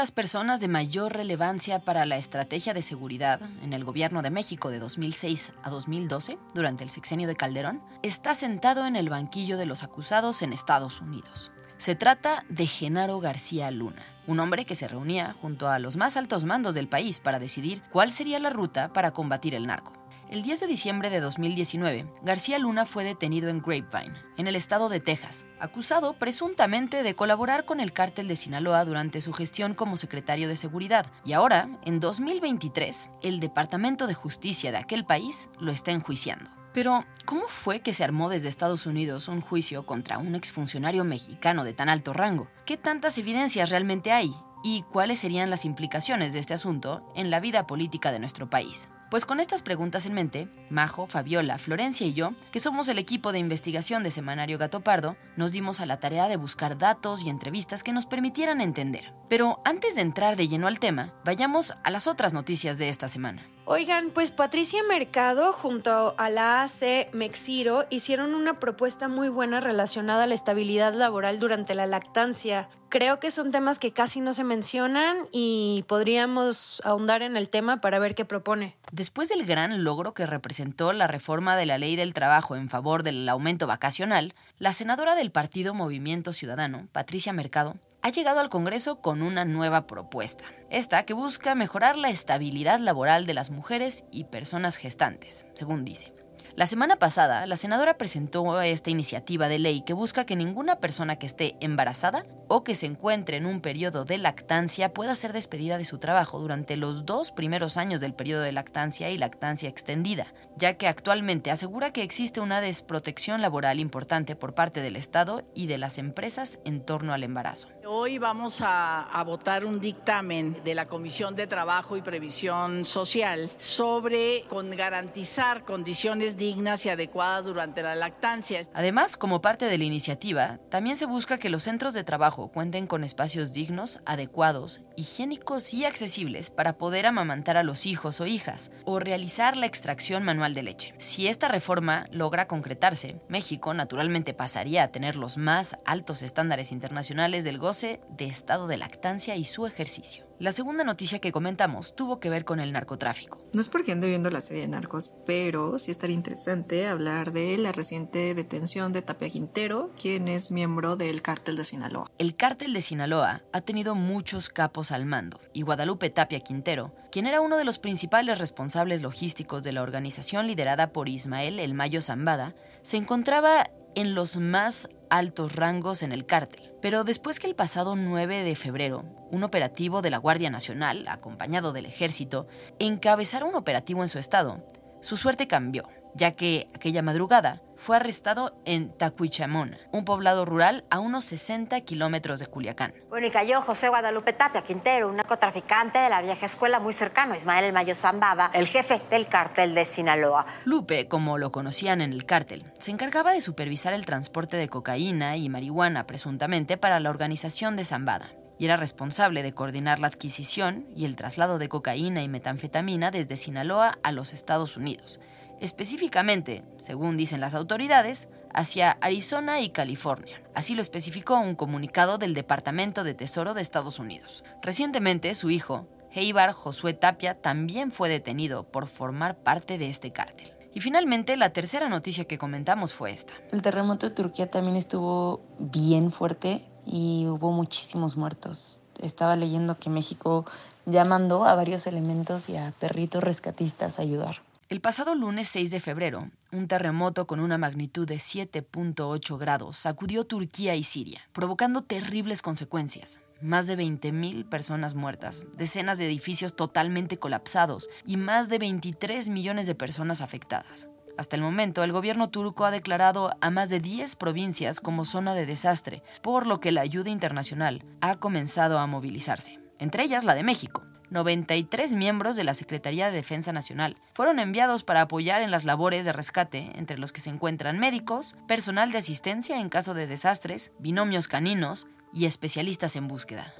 Las personas de mayor relevancia para la estrategia de seguridad en el gobierno de México de 2006 a 2012, durante el sexenio de Calderón, está sentado en el banquillo de los acusados en Estados Unidos. Se trata de Genaro García Luna, un hombre que se reunía junto a los más altos mandos del país para decidir cuál sería la ruta para combatir el narco. El 10 de diciembre de 2019, García Luna fue detenido en Grapevine, en el estado de Texas, acusado presuntamente de colaborar con el cártel de Sinaloa durante su gestión como secretario de Seguridad. Y ahora, en 2023, el Departamento de Justicia de aquel país lo está enjuiciando. Pero, ¿cómo fue que se armó desde Estados Unidos un juicio contra un exfuncionario mexicano de tan alto rango? ¿Qué tantas evidencias realmente hay? ¿Y cuáles serían las implicaciones de este asunto en la vida política de nuestro país? Pues con estas preguntas en mente, Majo, Fabiola, Florencia y yo, que somos el equipo de investigación de Semanario Gato Pardo, nos dimos a la tarea de buscar datos y entrevistas que nos permitieran entender. Pero antes de entrar de lleno al tema, vayamos a las otras noticias de esta semana. Oigan, pues Patricia Mercado junto a la AC Mexiro hicieron una propuesta muy buena relacionada a la estabilidad laboral durante la lactancia. Creo que son temas que casi no se mencionan y podríamos ahondar en el tema para ver qué propone. Después del gran logro que representó la reforma de la ley del trabajo en favor del aumento vacacional, la senadora del partido Movimiento Ciudadano, Patricia Mercado, ha llegado al Congreso con una nueva propuesta. Esta que busca mejorar la estabilidad laboral de las mujeres y personas gestantes, según dice. La semana pasada, la senadora presentó esta iniciativa de ley que busca que ninguna persona que esté embarazada o que se encuentre en un periodo de lactancia pueda ser despedida de su trabajo durante los dos primeros años del periodo de lactancia y lactancia extendida, ya que actualmente asegura que existe una desprotección laboral importante por parte del Estado y de las empresas en torno al embarazo. Hoy vamos a, votar un dictamen de la Comisión de Trabajo y Previsión Social sobre garantizar condiciones dignas y adecuadas durante la lactancia. Además, como parte de la iniciativa, también se busca que los centros de trabajo cuenten con espacios dignos, adecuados, higiénicos y accesibles para poder amamantar a los hijos o hijas o realizar la extracción manual de leche. Si esta reforma logra concretarse, México naturalmente pasaría a tener los más altos estándares internacionales del de estado de lactancia y su ejercicio. La segunda noticia que comentamos tuvo que ver con el narcotráfico. No es porque ande viendo la serie de Narcos, pero sí estaría interesante hablar de la reciente detención de Tapia Quintero, quien es miembro del cártel de Sinaloa. El cártel de Sinaloa ha tenido muchos capos al mando, y Guadalupe Tapia Quintero, quien era uno de los principales responsables logísticos de la organización liderada por Ismael El Mayo Zambada, se encontraba en los más altos rangos en el cártel. Pero después que el pasado 9 de febrero, un operativo de la Guardia Nacional, acompañado del ejército, encabezara un operativo en su estado, su suerte cambió, ya que aquella madrugada fue arrestado en Tacuichamón, un poblado rural a unos 60 kilómetros de Culiacán. Bueno, y cayó José Guadalupe Tapia Quintero, un narcotraficante de la vieja escuela muy cercano a Ismael El Mayo Zambada, el jefe del cártel de Sinaloa. Lupe, como lo conocían en el cártel, se encargaba de supervisar el transporte de cocaína y marihuana presuntamente para la organización de Zambada y era responsable de coordinar la adquisición y el traslado de cocaína y metanfetamina desde Sinaloa a los Estados Unidos, específicamente, según dicen las autoridades, hacia Arizona y California. Así lo especificó un comunicado del Departamento de Tesoro de Estados Unidos. Recientemente, su hijo, Heibar Josué Tapia también fue detenido por formar parte de este cártel. Y finalmente, la tercera noticia que comentamos fue esta. El terremoto de Turquía también estuvo bien fuerte y hubo muchísimos muertos. Estaba leyendo que México ya mandó a varios elementos y a perritos rescatistas a ayudar. El pasado lunes 6 de febrero, un terremoto con una magnitud de 7.8 grados sacudió Turquía y Siria, provocando terribles consecuencias. Más de 20.000 personas muertas, decenas de edificios totalmente colapsados y más de 23 millones de personas afectadas. Hasta el momento, el gobierno turco ha declarado a más de 10 provincias como zona de desastre, por lo que la ayuda internacional ha comenzado a movilizarse, entre ellas la de México. 93 miembros de la Secretaría de Defensa Nacional fueron enviados para apoyar en las labores de rescate, entre los que se encuentran médicos, personal de asistencia en caso de desastres, binomios caninos y especialistas en búsqueda.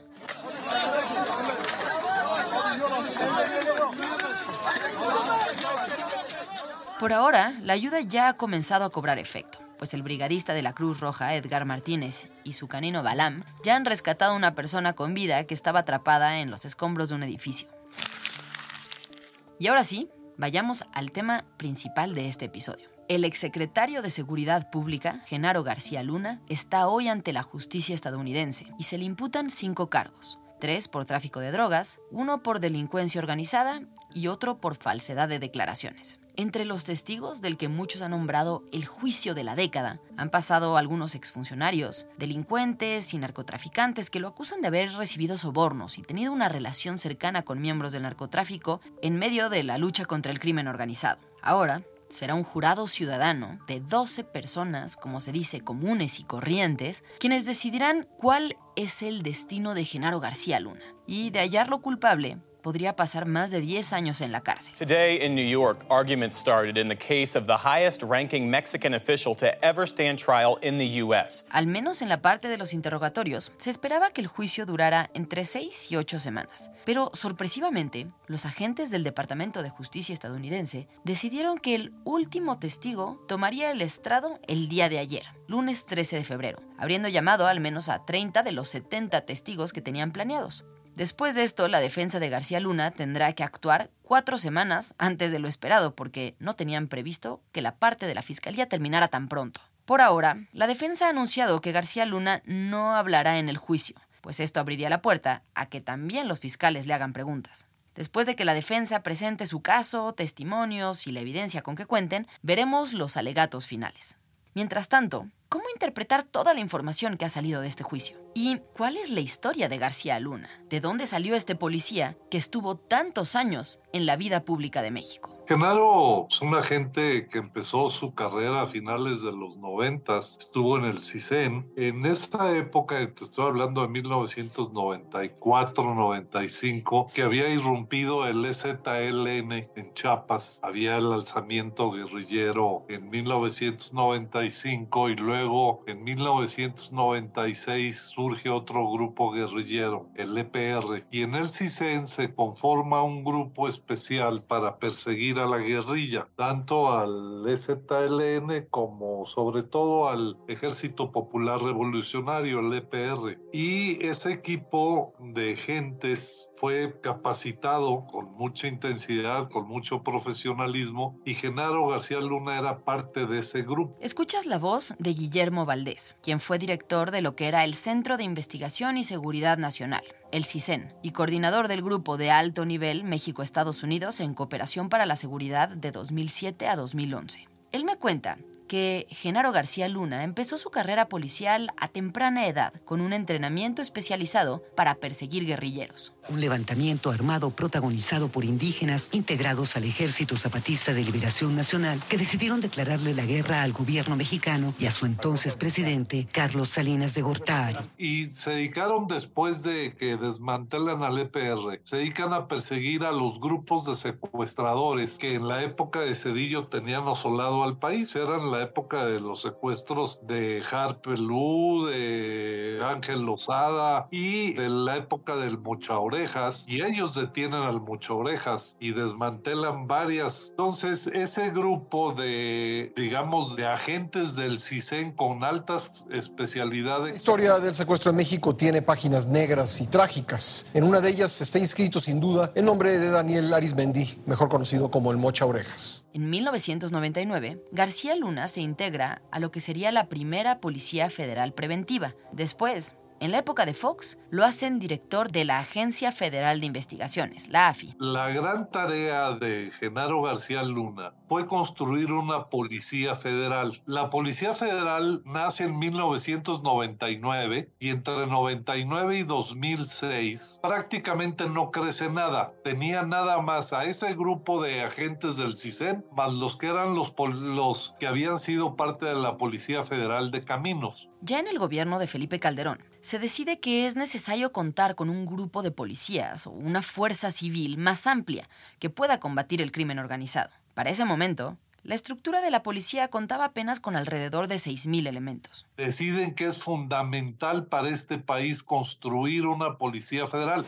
Por ahora, la ayuda ya ha comenzado a cobrar efecto pues el brigadista de la Cruz Roja, Edgar Martínez, y su canino Balam ya han rescatado a una persona con vida que estaba atrapada en los escombros de un edificio. Y ahora sí, vayamos al tema principal de este episodio. El exsecretario de Seguridad Pública, Genaro García Luna, está hoy ante la justicia estadounidense y se le imputan cinco cargos. Tres por tráfico de drogas, uno por delincuencia organizada y otro por falsedad de declaraciones. Entre los testigos del que muchos han nombrado el juicio de la década, han pasado algunos exfuncionarios, delincuentes y narcotraficantes que lo acusan de haber recibido sobornos y tenido una relación cercana con miembros del narcotráfico en medio de la lucha contra el crimen organizado. Ahora, será un jurado ciudadano de 12 personas, como se dice, comunes y corrientes, quienes decidirán cuál es el destino de Genaro García Luna. Y de hallarlo culpable, podría pasar más de 10 años en la cárcel. Today in New York, arguments started in the case of the highest-ranking Mexican official to ever stand trial in the US. Al menos en la parte de los interrogatorios, se esperaba que el juicio durara entre 6 y 8 semanas. Pero sorpresivamente, los agentes del Departamento de Justicia estadounidense decidieron que el último testigo tomaría el estrado el día de ayer, lunes 13 de febrero, habiendo llamado al menos a 30 de los 70 testigos que tenían planeados. Después de esto, la defensa de García Luna tendrá que actuar cuatro semanas antes de lo esperado porque no tenían previsto que la parte de la fiscalía terminara tan pronto. Por ahora, la defensa ha anunciado que García Luna no hablará en el juicio, pues esto abriría la puerta a que también los fiscales le hagan preguntas. Después de que la defensa presente su caso, testimonios y la evidencia con que cuenten, veremos los alegatos finales. Mientras tanto, ¿cómo interpretar toda la información que ha salido de este juicio? ¿Y cuál es la historia de García Luna? ¿De dónde salió este policía que estuvo tantos años en la vida pública de México? Genaro es un agente que empezó su carrera a finales de los noventas, estuvo en el CISEN. En esa época, te estoy hablando de 1994-95, que había irrumpido el EZLN en Chiapas, había el alzamiento guerrillero en 1995 y luego en 1996 surge otro grupo guerrillero, el EPR, y en el CISEN se conforma un grupo especial para perseguir a la guerrilla, tanto al EZLN como sobre todo al Ejército Popular Revolucionario, el EPR. Y ese equipo de gentes fue capacitado con mucha intensidad, con mucho profesionalismo y Genaro García Luna era parte de ese grupo. Escuchas la voz de Guillermo Valdés, quien fue director de lo que era el Centro de Investigación y Seguridad Nacional el CISEN, y coordinador del grupo de alto nivel México-Estados Unidos en cooperación para la seguridad de 2007 a 2011. Él me cuenta que Genaro García Luna empezó su carrera policial a temprana edad con un entrenamiento especializado para perseguir guerrilleros. Un levantamiento armado protagonizado por indígenas integrados al Ejército Zapatista de Liberación Nacional que decidieron declararle la guerra al gobierno mexicano y a su entonces presidente Carlos Salinas de Gortari. Y se dedicaron después de que desmantelan al EPR, se dedican a perseguir a los grupos de secuestradores que en la época de Cedillo tenían asolado al país, eran la la época de los secuestros de Harper Lou, de Ángel Lozada y de la época del Mucha Orejas. Y ellos detienen al Mucha Orejas y desmantelan varias. Entonces, ese grupo de, digamos, de agentes del CISEN con altas especialidades. La historia del secuestro en México tiene páginas negras y trágicas. En una de ellas está inscrito sin duda el nombre de Daniel Arismendi, mejor conocido como el Mocha Orejas. En 1999, García Luna se integra a lo que sería la primera Policía Federal Preventiva. Después, en la época de Fox, lo hacen director de la Agencia Federal de Investigaciones, la AFI. La gran tarea de Genaro García Luna fue construir una policía federal. La Policía Federal nace en 1999 y entre 99 y 2006 prácticamente no crece nada. Tenía nada más a ese grupo de agentes del CISEN más los que eran los, los que habían sido parte de la Policía Federal de Caminos. Ya en el gobierno de Felipe Calderón, se decide que es necesario contar con un grupo de policías o una fuerza civil más amplia que pueda combatir el crimen organizado. Para ese momento, la estructura de la policía contaba apenas con alrededor de 6.000 elementos. Deciden que es fundamental para este país construir una policía federal.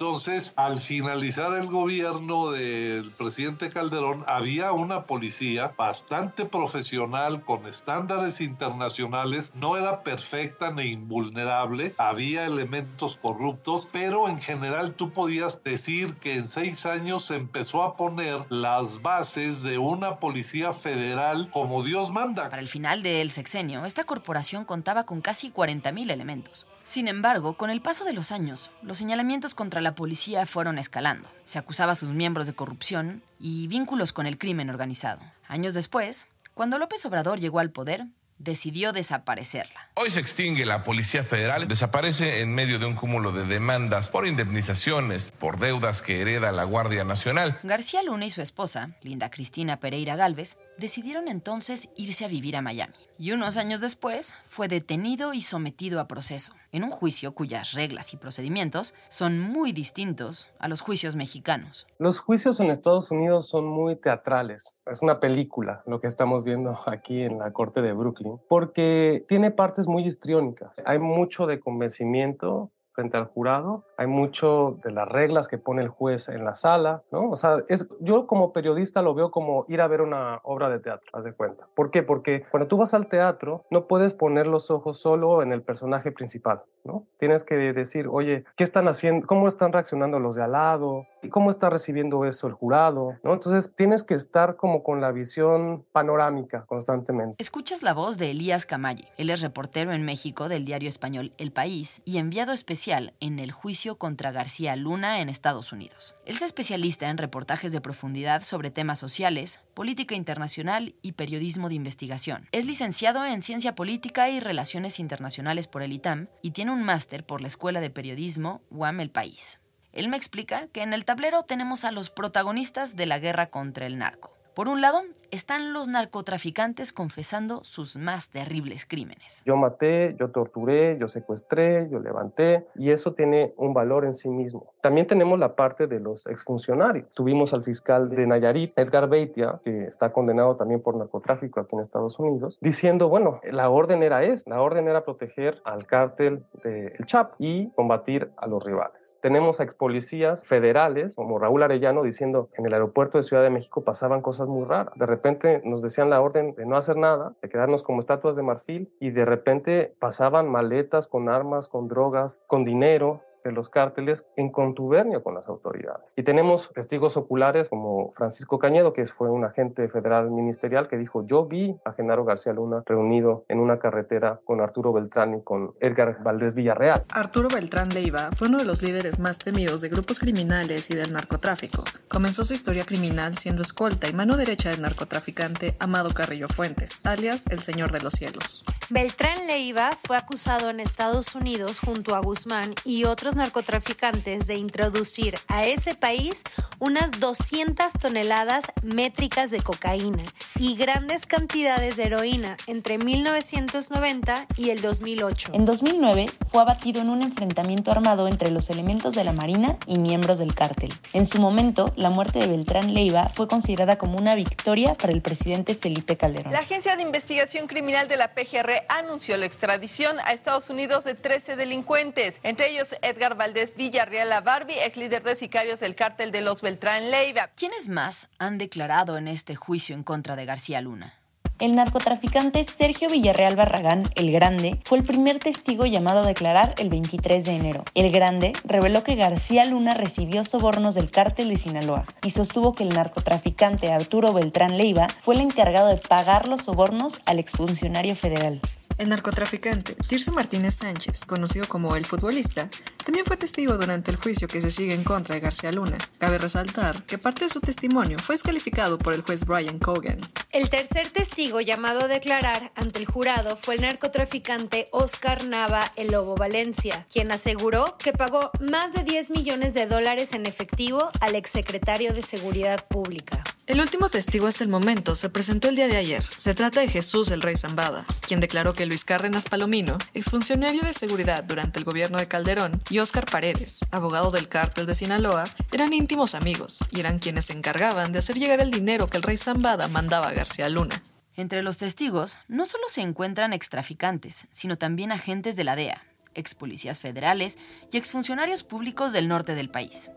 Entonces, al finalizar el gobierno del presidente Calderón, había una policía bastante profesional, con estándares internacionales, no era perfecta ni invulnerable, había elementos corruptos, pero en general tú podías decir que en seis años se empezó a poner las bases de una policía federal como Dios manda. Para el final del sexenio, esta corporación contaba con casi 40.000 elementos. Sin embargo, con el paso de los años, los señalamientos contra la policía fueron escalando. Se acusaba a sus miembros de corrupción y vínculos con el crimen organizado. Años después, cuando López Obrador llegó al poder, decidió desaparecerla. Hoy se extingue la Policía Federal, desaparece en medio de un cúmulo de demandas por indemnizaciones, por deudas que hereda la Guardia Nacional. García Luna y su esposa, Linda Cristina Pereira Galvez, decidieron entonces irse a vivir a Miami. Y unos años después fue detenido y sometido a proceso, en un juicio cuyas reglas y procedimientos son muy distintos a los juicios mexicanos. Los juicios en Estados Unidos son muy teatrales. Es una película lo que estamos viendo aquí en la Corte de Brooklyn, porque tiene partes muy histriónicas. Hay mucho de convencimiento frente al jurado, hay mucho de las reglas que pone el juez en la sala, ¿no? O sea, es, yo como periodista lo veo como ir a ver una obra de teatro, haz de cuenta. ¿Por qué? Porque cuando tú vas al teatro no puedes poner los ojos solo en el personaje principal, ¿no? Tienes que decir, oye, ¿qué están haciendo? ¿Cómo están reaccionando los de al lado? ¿Y cómo está recibiendo eso el jurado? ¿no? Entonces tienes que estar como con la visión panorámica constantemente. Escuchas la voz de Elías Camalle. Él es reportero en México del diario español El País y enviado especial en el juicio contra García Luna en Estados Unidos. Él es especialista en reportajes de profundidad sobre temas sociales, política internacional y periodismo de investigación. Es licenciado en Ciencia Política y Relaciones Internacionales por el ITAM y tiene un máster por la Escuela de Periodismo UAM El País. Él me explica que en el tablero tenemos a los protagonistas de la guerra contra el narco. Por un lado, están los narcotraficantes confesando sus más terribles crímenes. Yo maté, yo torturé, yo secuestré, yo levanté, y eso tiene un valor en sí mismo. También tenemos la parte de los exfuncionarios. Tuvimos al fiscal de Nayarit, Edgar Beitia, que está condenado también por narcotráfico aquí en Estados Unidos, diciendo, bueno, la orden era esta, la orden era proteger al cártel del Chap y combatir a los rivales. Tenemos a ex policías federales, como Raúl Arellano, diciendo, en el aeropuerto de Ciudad de México pasaban cosas muy raras. De repente nos decían la orden de no hacer nada, de quedarnos como estatuas de marfil y de repente pasaban maletas con armas, con drogas, con dinero de los cárteles en contubernio con las autoridades. Y tenemos testigos oculares como Francisco Cañedo, que fue un agente federal ministerial, que dijo, yo vi a Genaro García Luna reunido en una carretera con Arturo Beltrán y con Edgar Valdés Villarreal. Arturo Beltrán Leiva fue uno de los líderes más temidos de grupos criminales y del narcotráfico. Comenzó su historia criminal siendo escolta y mano derecha del narcotraficante Amado Carrillo Fuentes, alias el Señor de los Cielos. Beltrán Leiva fue acusado en Estados Unidos junto a Guzmán y otros narcotraficantes de introducir a ese país unas 200 toneladas métricas de cocaína y grandes cantidades de heroína entre 1990 y el 2008. En 2009 fue abatido en un enfrentamiento armado entre los elementos de la Marina y miembros del cártel. En su momento, la muerte de Beltrán Leiva fue considerada como una victoria para el presidente Felipe Calderón. La Agencia de Investigación Criminal de la PGR anunció la extradición a Estados Unidos de 13 delincuentes, entre ellos Edgar Valdés Villarreal Barbie, ex líder de sicarios del cártel de los Beltrán Leiva. ¿Quiénes más han declarado en este juicio en contra de García Luna? El narcotraficante Sergio Villarreal Barragán, el Grande, fue el primer testigo llamado a declarar el 23 de enero. El Grande reveló que García Luna recibió sobornos del cártel de Sinaloa y sostuvo que el narcotraficante Arturo Beltrán Leiva fue el encargado de pagar los sobornos al exfuncionario federal. El narcotraficante Tirso Martínez Sánchez, conocido como el futbolista, también fue testigo durante el juicio que se sigue en contra de García Luna. Cabe resaltar que parte de su testimonio fue descalificado por el juez Brian Cogan. El tercer testigo llamado a declarar ante el jurado fue el narcotraficante Oscar Nava El Lobo Valencia, quien aseguró que pagó más de 10 millones de dólares en efectivo al exsecretario de Seguridad Pública. El último testigo hasta el momento se presentó el día de ayer. Se trata de Jesús el Rey Zambada, quien declaró que Luis Cárdenas Palomino, exfuncionario de seguridad durante el gobierno de Calderón, y Óscar Paredes, abogado del cártel de Sinaloa, eran íntimos amigos y eran quienes se encargaban de hacer llegar el dinero que el Rey Zambada mandaba a García Luna. Entre los testigos no solo se encuentran extraficantes, sino también agentes de la DEA, ex policías federales y exfuncionarios públicos del norte del país.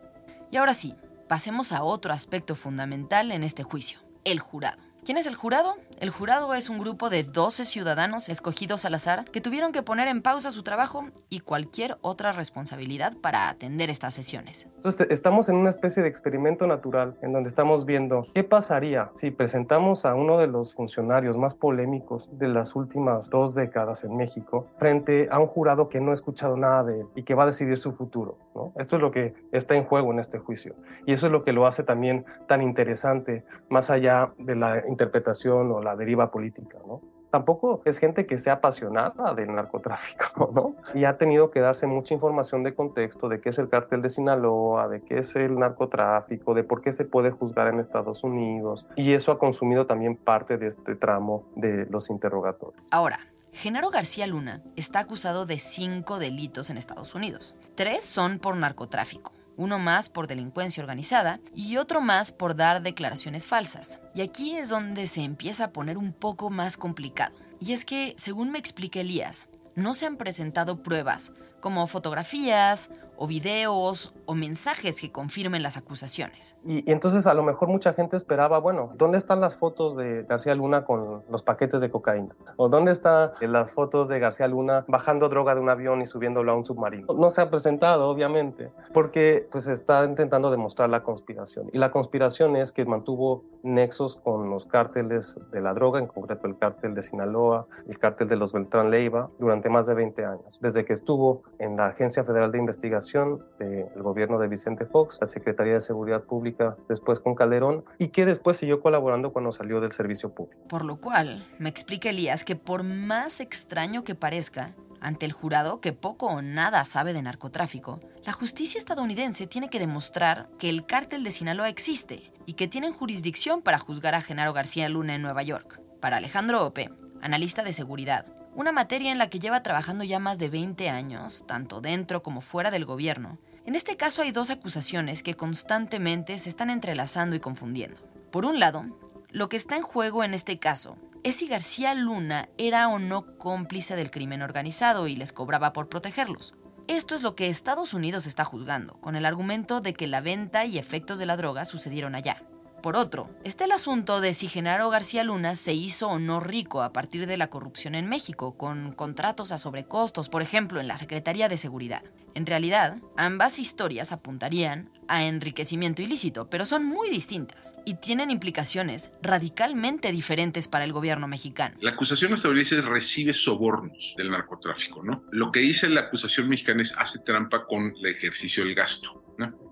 Y ahora sí, pasemos a otro aspecto fundamental en este juicio, el jurado. ¿Quién es el jurado? El jurado es un grupo de 12 ciudadanos escogidos al azar que tuvieron que poner en pausa su trabajo y cualquier otra responsabilidad para atender estas sesiones. Entonces estamos en una especie de experimento natural en donde estamos viendo qué pasaría si presentamos a uno de los funcionarios más polémicos de las últimas dos décadas en México frente a un jurado que no ha escuchado nada de él y que va a decidir su futuro. ¿no? Esto es lo que está en juego en este juicio y eso es lo que lo hace también tan interesante más allá de la interpretación o la deriva política, ¿no? Tampoco es gente que sea apasionada del narcotráfico, ¿no? Y ha tenido que darse mucha información de contexto de qué es el cártel de Sinaloa, de qué es el narcotráfico, de por qué se puede juzgar en Estados Unidos. Y eso ha consumido también parte de este tramo de los interrogatorios. Ahora, Genaro García Luna está acusado de cinco delitos en Estados Unidos. Tres son por narcotráfico uno más por delincuencia organizada y otro más por dar declaraciones falsas. Y aquí es donde se empieza a poner un poco más complicado. Y es que, según me explica Elías, no se han presentado pruebas como fotografías o videos o mensajes que confirmen las acusaciones. Y, entonces a lo mejor mucha gente esperaba, bueno, ¿dónde están las fotos de García Luna con los paquetes de cocaína? ¿O dónde están las fotos de García Luna bajando droga de un avión y subiéndolo a un submarino? No se ha presentado, obviamente, porque pues está intentando demostrar la conspiración. Y la conspiración es que mantuvo nexos con los cárteles de la droga, en concreto el cártel de Sinaloa, el cártel de los Beltrán Leiva, durante más de 20 años, desde que estuvo en la Agencia Federal de Investigación del gobierno de Vicente Fox, la Secretaría de Seguridad Pública después con Calderón y que después siguió colaborando cuando salió del servicio público. Por lo cual, me explica Elías que por más extraño que parezca, ante el jurado que poco o nada sabe de narcotráfico, la justicia estadounidense tiene que demostrar que el cártel de Sinaloa existe y que tienen jurisdicción para juzgar a Genaro García Luna en Nueva York. Para Alejandro Ope, analista de seguridad, una materia en la que lleva trabajando ya más de 20 años, tanto dentro como fuera del gobierno. En este caso hay dos acusaciones que constantemente se están entrelazando y confundiendo. Por un lado, lo que está en juego en este caso es si García Luna era o no cómplice del crimen organizado y les cobraba por protegerlos. Esto es lo que Estados Unidos está juzgando, con el argumento de que la venta y efectos de la droga sucedieron allá. Por otro, está el asunto de si Genaro García Luna se hizo o no rico a partir de la corrupción en México, con contratos a sobrecostos, por ejemplo, en la Secretaría de Seguridad. En realidad, ambas historias apuntarían a enriquecimiento ilícito, pero son muy distintas y tienen implicaciones radicalmente diferentes para el gobierno mexicano. La acusación estadounidense recibe sobornos del narcotráfico, ¿no? Lo que dice la acusación mexicana es hace trampa con el ejercicio del gasto.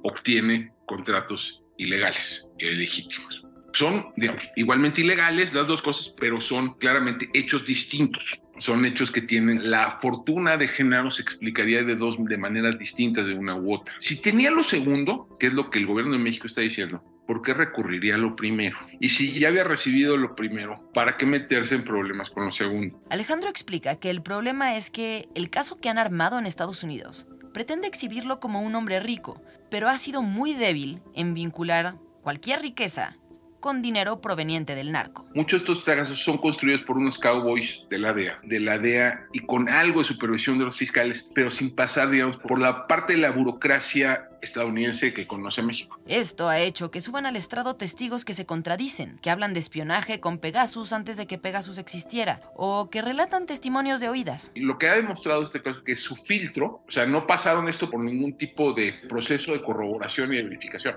Obtiene contratos ilegales ilegítimos. Son digamos, igualmente ilegales las dos cosas, pero son claramente hechos distintos. Son hechos que tienen la fortuna de Genaro se explicaría de dos de maneras distintas de una u otra. Si tenía lo segundo, que es lo que el gobierno de México está diciendo, ¿por qué recurriría a lo primero? Y si ya había recibido lo primero, ¿para qué meterse en problemas con lo segundo? Alejandro explica que el problema es que el caso que han armado en Estados Unidos pretende exhibirlo como un hombre rico, pero ha sido muy débil en vincular cualquier riqueza con dinero proveniente del narco. Muchos de estos casos son construidos por unos cowboys de la DEA, de la DEA y con algo de supervisión de los fiscales, pero sin pasar, digamos, por la parte de la burocracia estadounidense que conoce México. Esto ha hecho que suban al estrado testigos que se contradicen, que hablan de espionaje con Pegasus antes de que Pegasus existiera, o que relatan testimonios de oídas. Lo que ha demostrado este caso es que su filtro, o sea, no pasaron esto por ningún tipo de proceso de corroboración y de verificación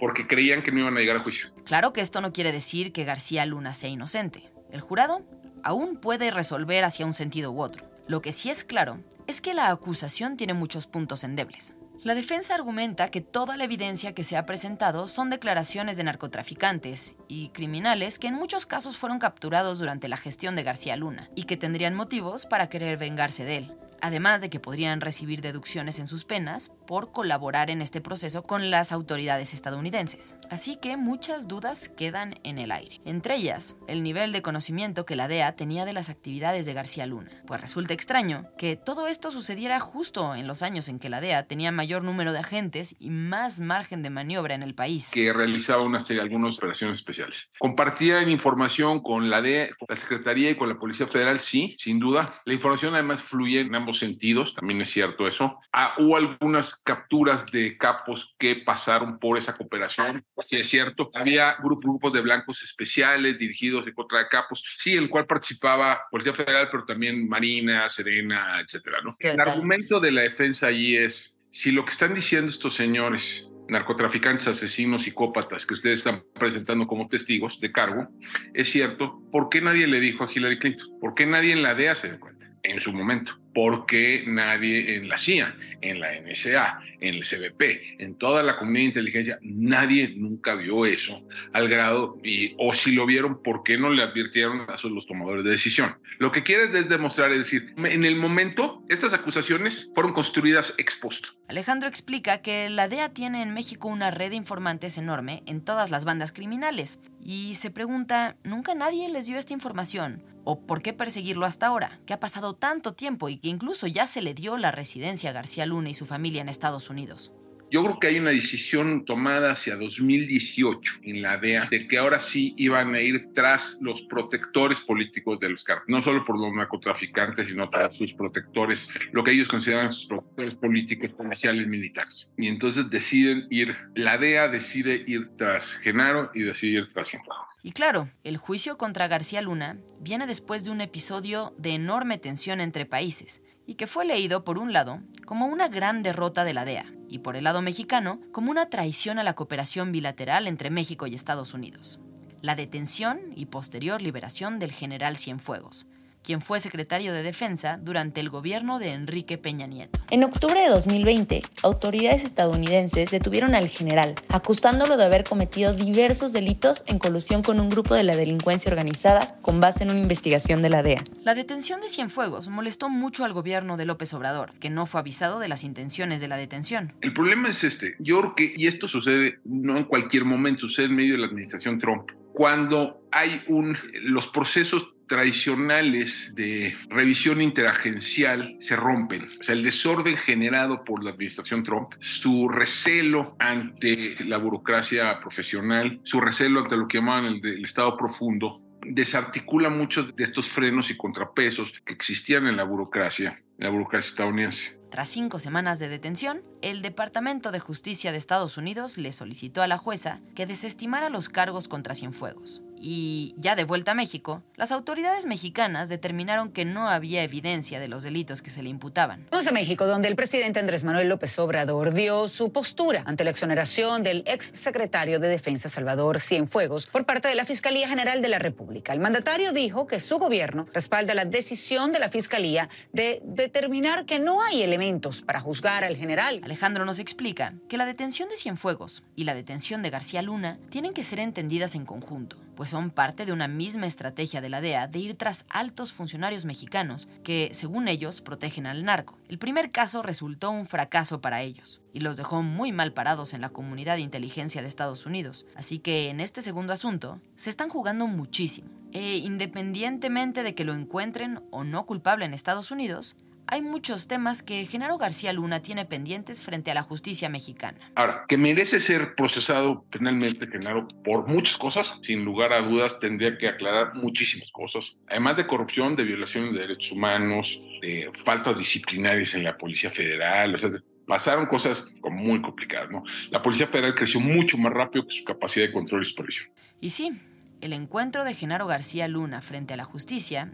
porque creían que no iban a llegar a juicio. Claro que esto no quiere decir que García Luna sea inocente. El jurado aún puede resolver hacia un sentido u otro. Lo que sí es claro es que la acusación tiene muchos puntos endebles. La defensa argumenta que toda la evidencia que se ha presentado son declaraciones de narcotraficantes y criminales que en muchos casos fueron capturados durante la gestión de García Luna y que tendrían motivos para querer vengarse de él además de que podrían recibir deducciones en sus penas por colaborar en este proceso con las autoridades estadounidenses. Así que muchas dudas quedan en el aire. Entre ellas, el nivel de conocimiento que la DEA tenía de las actividades de García Luna. Pues resulta extraño que todo esto sucediera justo en los años en que la DEA tenía mayor número de agentes y más margen de maniobra en el país. Que realizaba una serie, algunas operaciones especiales. Compartían información con la DEA, con la Secretaría y con la Policía Federal, sí, sin duda. La información además fluye en ambos sentidos, también es cierto eso. Ah, hubo algunas capturas de capos que pasaron por esa cooperación, sí es cierto. Había grupos de blancos especiales dirigidos en contra de capos, sí, en el cual participaba Policía Federal, pero también Marina, Serena, etcétera, ¿no? El argumento de la defensa allí es, si lo que están diciendo estos señores narcotraficantes, asesinos, psicópatas que ustedes están presentando como testigos de cargo, es cierto, ¿por qué nadie le dijo a Hillary Clinton? ¿Por qué nadie en la DEA se dio cuenta? En su momento porque nadie en la CIA, en la NSA, en el CBP, en toda la comunidad de inteligencia, nadie nunca vio eso al grado, y, o si lo vieron, ¿por qué no le advirtieron a los tomadores de decisión? Lo que quiere demostrar es decir, en el momento, estas acusaciones fueron construidas ex post. Alejandro explica que la DEA tiene en México una red de informantes enorme en todas las bandas criminales y se pregunta, ¿nunca nadie les dio esta información? ¿O por qué perseguirlo hasta ahora? Que ha pasado tanto tiempo y que incluso ya se le dio la residencia a García Luna y su familia en Estados Unidos. Yo creo que hay una decisión tomada hacia 2018 en la DEA de que ahora sí iban a ir tras los protectores políticos de los cárteles, no solo por los narcotraficantes, sino tras sus protectores, lo que ellos consideran sus protectores políticos, comerciales, militares. Y entonces deciden ir, la DEA decide ir tras Genaro y decide ir tras Genaro. Y claro, el juicio contra García Luna viene después de un episodio de enorme tensión entre países y que fue leído por un lado como una gran derrota de la DEA y por el lado mexicano como una traición a la cooperación bilateral entre México y Estados Unidos. La detención y posterior liberación del general Cienfuegos, quien fue secretario de Defensa durante el gobierno de Enrique Peña Nieto. En octubre de 2020, autoridades estadounidenses detuvieron al general, acusándolo de haber cometido diversos delitos en colusión con un grupo de la delincuencia organizada con base en una investigación de la DEA. La detención de Cienfuegos molestó mucho al gobierno de López Obrador, que no fue avisado de las intenciones de la detención. El problema es este, yo creo que, y esto sucede no en cualquier momento, sucede en medio de la administración Trump, cuando hay un, los procesos tradicionales de revisión interagencial se rompen. O sea, el desorden generado por la administración Trump, su recelo ante la burocracia profesional, su recelo ante lo que llaman el, el Estado profundo, desarticula muchos de estos frenos y contrapesos que existían en la burocracia, en la burocracia estadounidense. Tras cinco semanas de detención, el Departamento de Justicia de Estados Unidos le solicitó a la jueza que desestimara los cargos contra Cienfuegos. Y ya de vuelta a México, las autoridades mexicanas determinaron que no había evidencia de los delitos que se le imputaban. Vamos a México, donde el presidente Andrés Manuel López Obrador dio su postura ante la exoneración del ex secretario de Defensa Salvador Cienfuegos por parte de la Fiscalía General de la República. El mandatario dijo que su gobierno respalda la decisión de la Fiscalía de determinar que no hay elementos para juzgar al general. Alejandro nos explica que la detención de Cienfuegos y la detención de García Luna tienen que ser entendidas en conjunto pues son parte de una misma estrategia de la DEA de ir tras altos funcionarios mexicanos que, según ellos, protegen al narco. El primer caso resultó un fracaso para ellos y los dejó muy mal parados en la comunidad de inteligencia de Estados Unidos, así que en este segundo asunto se están jugando muchísimo. E independientemente de que lo encuentren o no culpable en Estados Unidos, hay muchos temas que Genaro García Luna tiene pendientes frente a la justicia mexicana. Ahora, que merece ser procesado penalmente, Genaro, por muchas cosas, sin lugar a dudas, tendría que aclarar muchísimas cosas. Además de corrupción, de violación de derechos humanos, de faltas disciplinarias en la Policía Federal, o sea, pasaron cosas como muy complicadas, ¿no? La Policía Federal creció mucho más rápido que su capacidad de control y supervisión. Y sí, el encuentro de Genaro García Luna frente a la justicia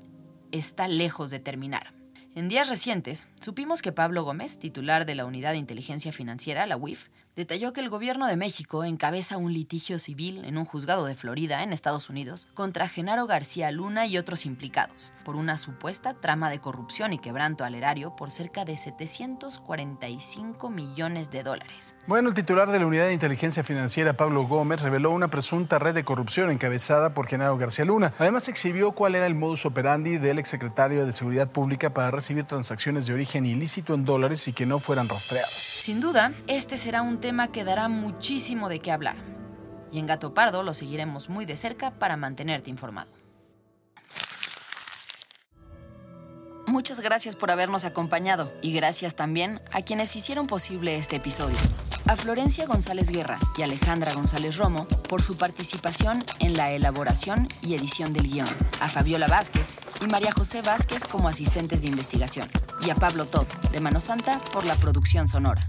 está lejos de terminar. En días recientes, supimos que Pablo Gómez, titular de la Unidad de Inteligencia Financiera, la UIF, detalló que el gobierno de México encabeza un litigio civil en un juzgado de Florida, en Estados Unidos, contra Genaro García Luna y otros implicados, por una supuesta trama de corrupción y quebranto al erario por cerca de 745 millones de dólares. Bueno, el titular de la Unidad de Inteligencia Financiera, Pablo Gómez, reveló una presunta red de corrupción encabezada por Genaro García Luna. Además, exhibió cuál era el modus operandi del exsecretario de Seguridad Pública para recibir transacciones de origen ilícito en dólares y que no fueran rastreadas. Sin duda, este será un tema que dará muchísimo de qué hablar. Y en Gato Pardo lo seguiremos muy de cerca para mantenerte informado. Muchas gracias por habernos acompañado y gracias también a quienes hicieron posible este episodio. A Florencia González Guerra y Alejandra González Romo por su participación en la elaboración y edición del guion. A Fabiola Vázquez y María José Vázquez como asistentes de investigación. Y a Pablo Todd de Mano Santa por la producción sonora.